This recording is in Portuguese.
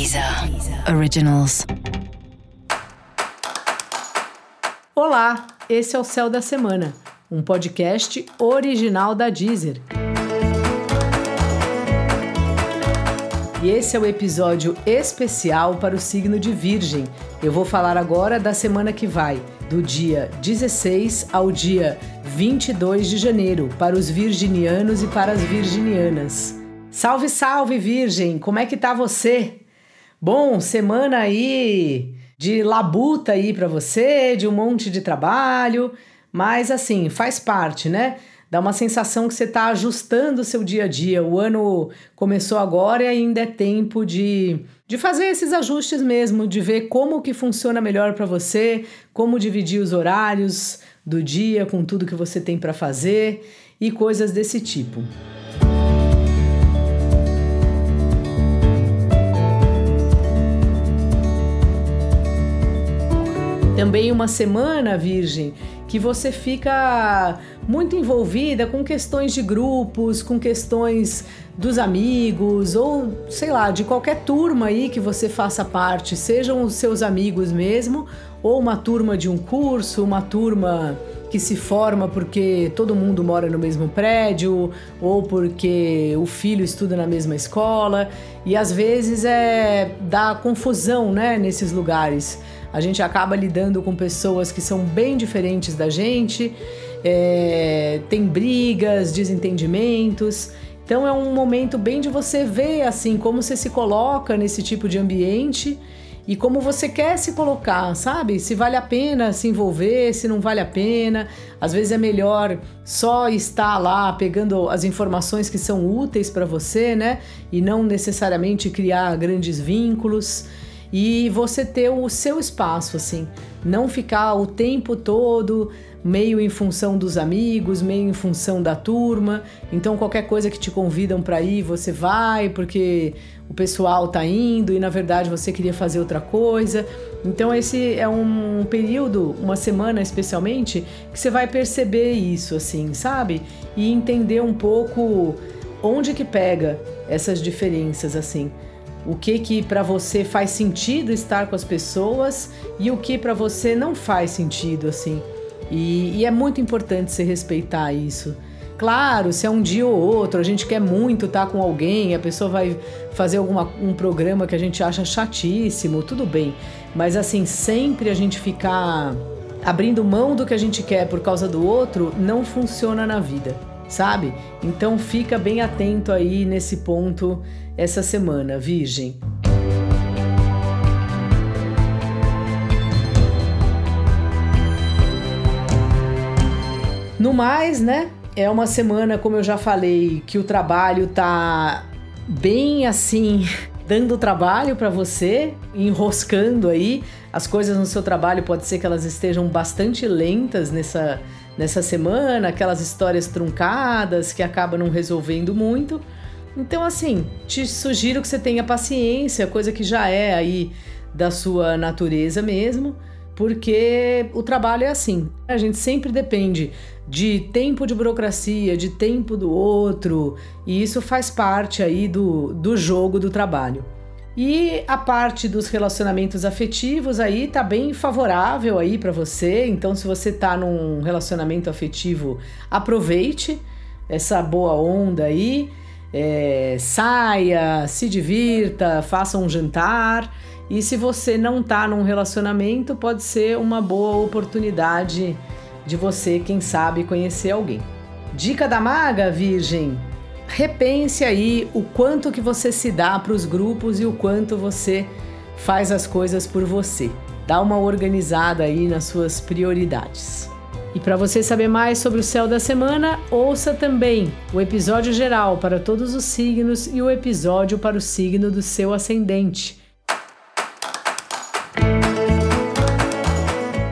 Deezer Originals. Olá, esse é o Céu da Semana, um podcast original da Deezer. E esse é o episódio especial para o signo de Virgem. Eu vou falar agora da semana que vai, do dia 16 ao dia 22 de janeiro, para os virginianos e para as virginianas. Salve, salve, Virgem! Como é que tá você? Bom, semana aí de labuta aí para você, de um monte de trabalho, mas assim, faz parte, né? Dá uma sensação que você está ajustando o seu dia a dia. O ano começou agora e ainda é tempo de, de fazer esses ajustes mesmo, de ver como que funciona melhor para você, como dividir os horários do dia com tudo que você tem para fazer e coisas desse tipo. Também uma semana, Virgem, que você fica muito envolvida com questões de grupos, com questões dos amigos ou sei lá, de qualquer turma aí que você faça parte, sejam os seus amigos mesmo ou uma turma de um curso, uma turma que se forma porque todo mundo mora no mesmo prédio ou porque o filho estuda na mesma escola e às vezes é dá confusão, né, nesses lugares a gente acaba lidando com pessoas que são bem diferentes da gente, é, tem brigas, desentendimentos. Então é um momento bem de você ver assim como você se coloca nesse tipo de ambiente e como você quer se colocar, sabe? Se vale a pena se envolver, se não vale a pena. Às vezes é melhor só estar lá pegando as informações que são úteis para você, né? E não necessariamente criar grandes vínculos e você ter o seu espaço, assim, não ficar o tempo todo meio em função dos amigos, meio em função da turma. Então qualquer coisa que te convidam para ir, você vai porque o pessoal tá indo e na verdade você queria fazer outra coisa. Então esse é um período, uma semana especialmente, que você vai perceber isso assim, sabe? E entender um pouco onde que pega essas diferenças assim o que que para você faz sentido estar com as pessoas e o que para você não faz sentido assim. E, e, é muito importante se respeitar isso. Claro, se é um dia ou outro, a gente quer muito estar com alguém, a pessoa vai fazer alguma, um programa que a gente acha chatíssimo, tudo bem. Mas assim, sempre a gente ficar abrindo mão do que a gente quer por causa do outro não funciona na vida sabe? Então fica bem atento aí nesse ponto essa semana, Virgem. No mais, né? É uma semana, como eu já falei, que o trabalho tá bem assim, dando trabalho para você, enroscando aí. As coisas no seu trabalho pode ser que elas estejam bastante lentas nessa nessa semana, aquelas histórias truncadas que acabam não resolvendo muito. Então, assim, te sugiro que você tenha paciência, coisa que já é aí da sua natureza mesmo, porque o trabalho é assim. A gente sempre depende de tempo de burocracia, de tempo do outro, e isso faz parte aí do, do jogo do trabalho. E a parte dos relacionamentos afetivos aí tá bem favorável aí para você. Então, se você tá num relacionamento afetivo, aproveite essa boa onda aí. É, saia, se divirta, faça um jantar. E se você não tá num relacionamento, pode ser uma boa oportunidade de você, quem sabe, conhecer alguém. Dica da maga, Virgem: repense aí o quanto que você se dá para os grupos e o quanto você faz as coisas por você. Dá uma organizada aí nas suas prioridades. E para você saber mais sobre o céu da semana, ouça também o episódio geral para todos os signos e o episódio para o signo do seu ascendente.